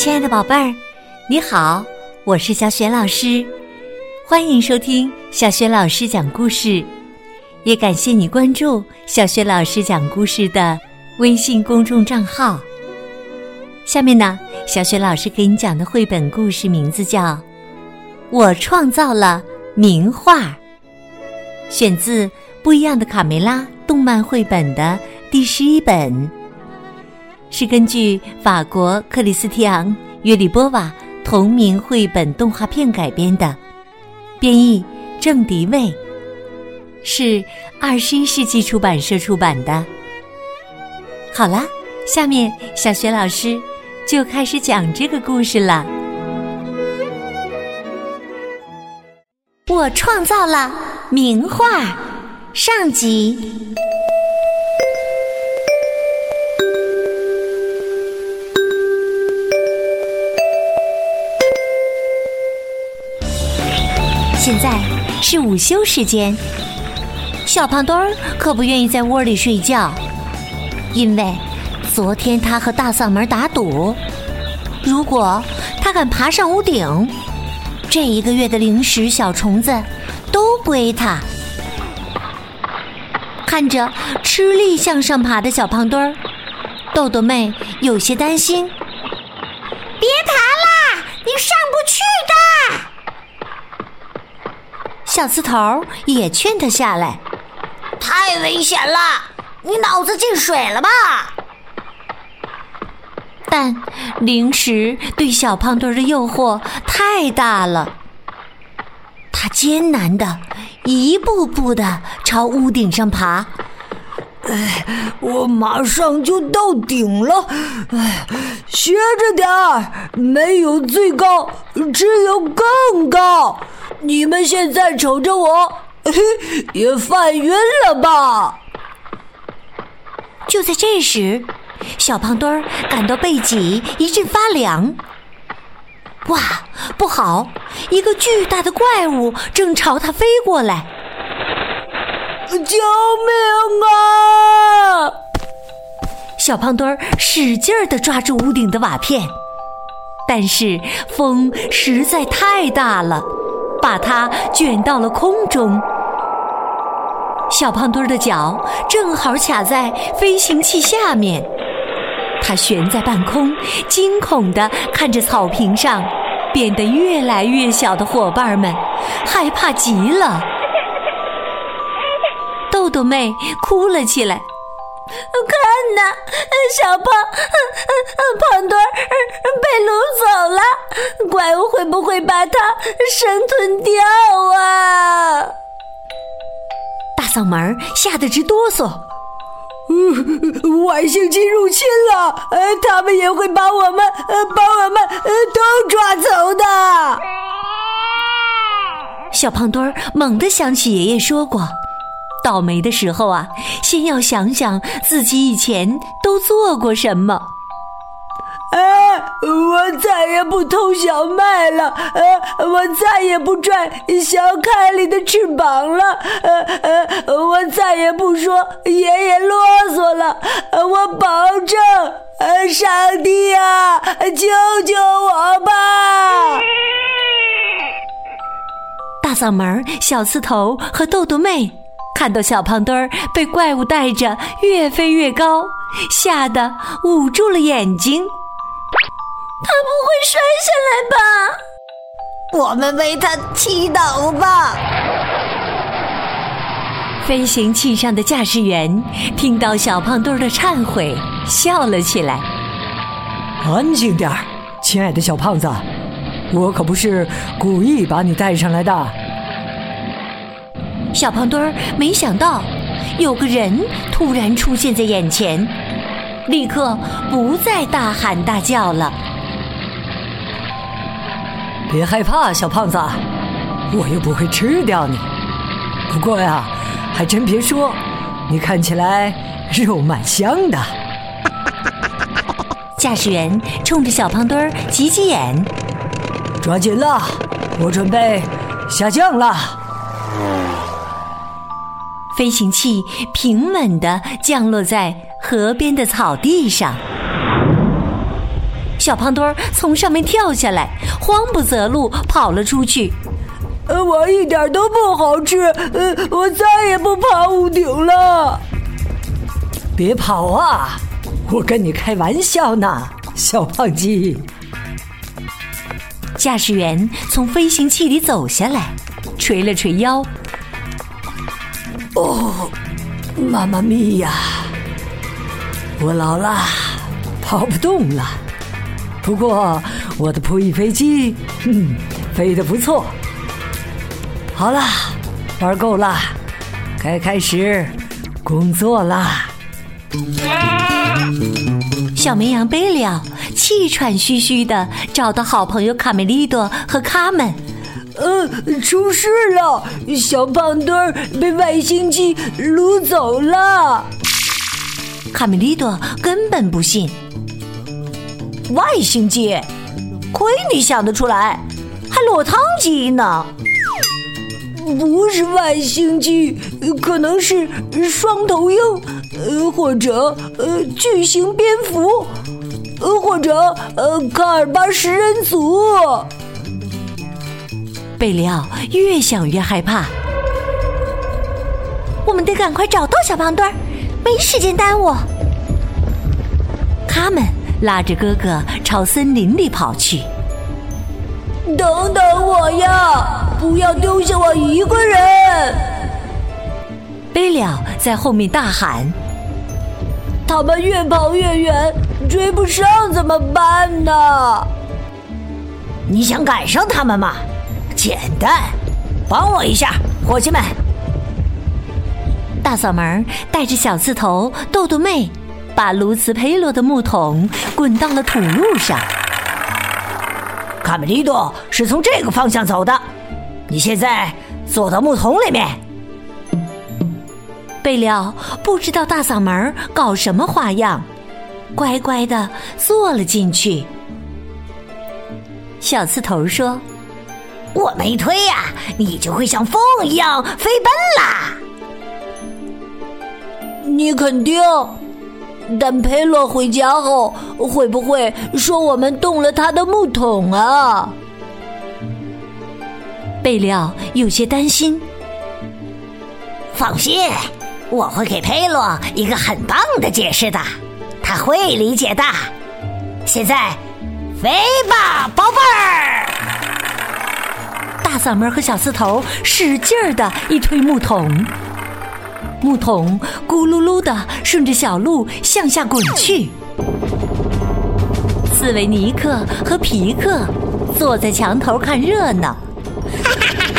亲爱的宝贝儿，你好，我是小雪老师，欢迎收听小雪老师讲故事，也感谢你关注小雪老师讲故事的微信公众账号。下面呢，小雪老师给你讲的绘本故事名字叫《我创造了名画》，选自《不一样的卡梅拉》动漫绘本的第十一本。是根据法国克里斯蒂昂·约里波瓦同名绘本动画片改编的，编译郑迪卫，是二十一世纪出版社出版的。好了，下面小学老师就开始讲这个故事了。我创造了名画，上集。现在是午休时间，小胖墩儿可不愿意在窝里睡觉，因为昨天他和大嗓门打赌，如果他敢爬上屋顶，这一个月的零食小虫子都归他。看着吃力向上爬的小胖墩儿，豆豆妹有些担心：“别爬啦，你上不去的。”小刺头也劝他下来，太危险了！你脑子进水了吧？但零食对小胖墩的诱惑太大了，他艰难的一步步的朝屋顶上爬。哎，我马上就到顶了！哎，学着点儿，没有最高，只有更高。你们现在瞅着我，也犯晕了吧？就在这时，小胖墩儿感到背脊一阵发凉。哇，不好！一个巨大的怪物正朝他飞过来！救命啊！小胖墩儿使劲儿的抓住屋顶的瓦片，但是风实在太大了。把它卷到了空中，小胖墩儿的脚正好卡在飞行器下面，它悬在半空，惊恐地看着草坪上变得越来越小的伙伴们，害怕极了。豆豆妹哭了起来。看呐，小胖胖墩儿被掳走了，怪物会不会把它生吞掉啊？大嗓门吓得直哆嗦。外星机入侵了，他们也会把我们把我们都抓走的。小胖墩儿猛地想起爷爷说过。倒霉的时候啊，先要想想自己以前都做过什么。哎，我再也不偷小麦了，呃，我再也不拽小凯里的翅膀了，呃呃，我再也不说爷爷啰嗦了，我保证，呃，上帝啊，救救我吧！大嗓门、小刺头和豆豆妹。看到小胖墩儿被怪物带着越飞越高，吓得捂住了眼睛。他不会摔下来吧？我们为他祈祷吧。飞行器上的驾驶员听到小胖墩儿的忏悔，笑了起来。安静点儿，亲爱的小胖子，我可不是故意把你带上来的。小胖墩儿没想到，有个人突然出现在眼前，立刻不再大喊大叫了。别害怕，小胖子，我又不会吃掉你。不过呀，还真别说，你看起来肉蛮香的。驾驶员冲着小胖墩儿挤挤眼，抓紧了，我准备下降了。飞行器平稳地降落在河边的草地上。小胖墩儿从上面跳下来，慌不择路跑了出去。呃，我一点都不好吃，呃，我再也不爬屋顶了。别跑啊！我跟你开玩笑呢，小胖鸡。驾驶员从飞行器里走下来，捶了捶腰。哦，妈妈咪呀！我老了，跑不动了。不过我的扑翼飞机，嗯，飞得不错。好了，玩够了，该开始工作啦。小绵羊贝利奥气喘吁吁的找到好朋友卡梅利多和卡门。呃，出事了！小胖墩儿被外星机掳走了。卡梅利多根本不信。外星机？亏你想得出来，还落汤鸡呢！不是外星鸡，可能是双头鹰，呃，或者呃巨型蝙蝠，呃，或者呃卡尔巴食人族。贝里奥越想越害怕，我们得赶快找到小胖墩儿，没时间耽误。他们拉着哥哥朝森林里跑去。等等我呀！不要丢下我一个人！贝里奥在后面大喊：“他们越跑越远，追不上怎么办呢？”你想赶上他们吗？简单，帮我一下，伙计们！大嗓门带着小刺头豆豆妹，把卢茨佩罗的木桶滚到了土路上。卡梅利多是从这个方向走的。你现在坐到木桶里面。贝廖不知道大嗓门搞什么花样，乖乖的坐了进去。小刺头说：“我没推呀，你就会像风一样飞奔啦。”你肯定？但佩洛回家后会不会说我们动了他的木桶啊？贝利奥有些担心。放心，我会给佩洛一个很棒的解释的，他会理解的。现在，飞吧，宝贝儿！嗓门和小刺头使劲儿的一推木桶，木桶咕噜噜的顺着小路向下滚去。斯维尼克和皮克坐在墙头看热闹。哈哈哈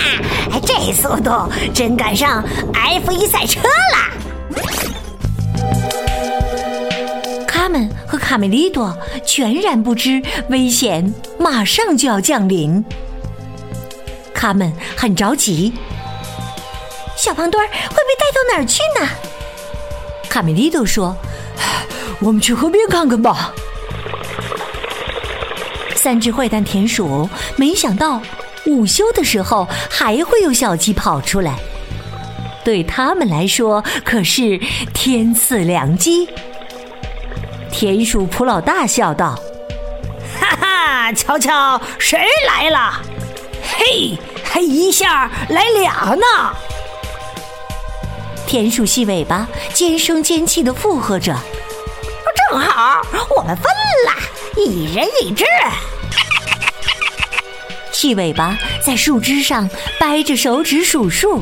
哈这速度真赶上 F 一赛车啦！卡门和卡梅利多全然不知危险马上就要降临。他们很着急，小胖墩儿会被带到哪儿去呢？卡梅利多说：“我们去河边看看吧。”三只坏蛋田鼠没想到。午休的时候还会有小鸡跑出来，对他们来说可是天赐良机。田鼠普老大笑道：“哈哈，瞧瞧谁来了？嘿，还一下来俩呢！”田鼠细尾巴尖声尖气的附和着：“正好，我们分了，一人一只。”细尾巴在树枝上掰着手指数数，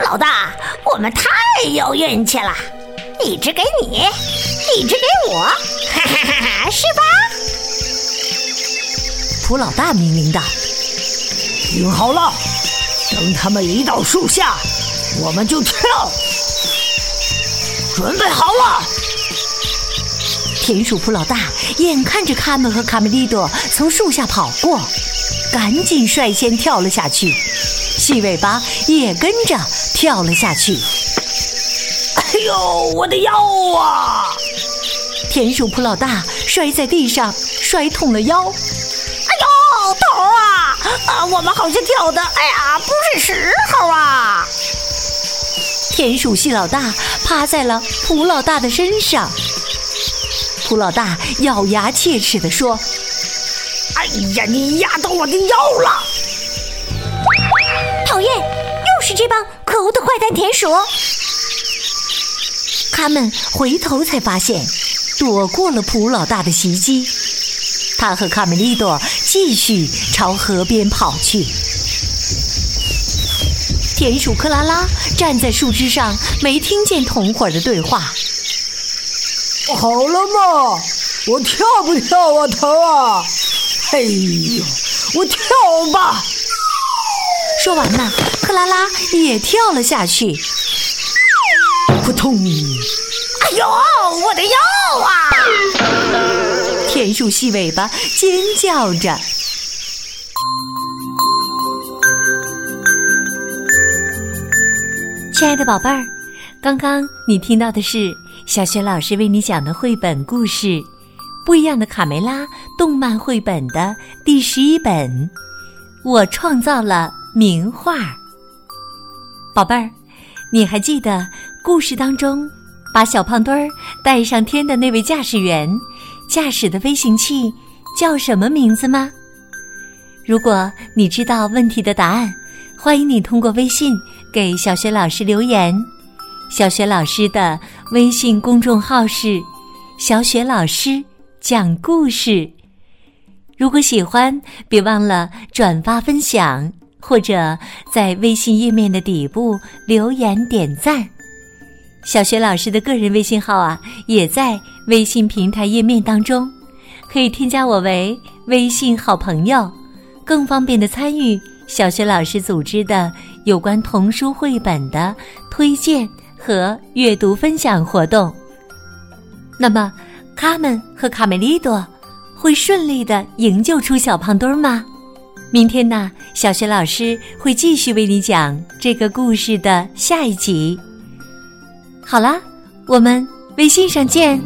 老大，我们太有运气了！一只给你，一只给我，哈哈哈哈！是吧？蒲老大命令道：“听好了，等他们一到树下，我们就跳。准备好了！”田鼠普老大眼看着卡门和卡梅利多从树下跑过。赶紧率先跳了下去，细尾巴也跟着跳了下去。哎呦，我的腰啊！田鼠普老大摔在地上，摔痛了腰。啊，我们好像跳的，哎呀，不是时候啊！田鼠系老大趴在了蒲老大的身上，蒲老大咬牙切齿地说：“哎呀，你压到我的腰了！讨厌，又是这帮可恶的坏蛋田鼠！”他们回头才发现，躲过了蒲老大的袭击。他和卡梅利多继续朝河边跑去。田鼠克拉拉站在树枝上，没听见同伙的对话。好了嘛，我跳不跳啊，头啊？哎呦，我跳吧！说完呢，克拉拉也跳了下去。扑通！哎呦，我的腰啊！田鼠细尾巴尖叫着。亲爱的宝贝儿，刚刚你听到的是小雪老师为你讲的绘本故事《不一样的卡梅拉》动漫绘本的第十一本。我创造了名画。宝贝儿，你还记得故事当中把小胖墩儿带上天的那位驾驶员驾驶的飞行器叫什么名字吗？如果你知道问题的答案，欢迎你通过微信。给小雪老师留言，小雪老师的微信公众号是“小雪老师讲故事”。如果喜欢，别忘了转发分享，或者在微信页面的底部留言点赞。小雪老师的个人微信号啊，也在微信平台页面当中，可以添加我为微信好朋友，更方便的参与小雪老师组织的。有关童书绘本的推荐和阅读分享活动。那么，卡门和卡梅利多会顺利的营救出小胖墩吗？明天呢，小学老师会继续为你讲这个故事的下一集。好啦，我们微信上见。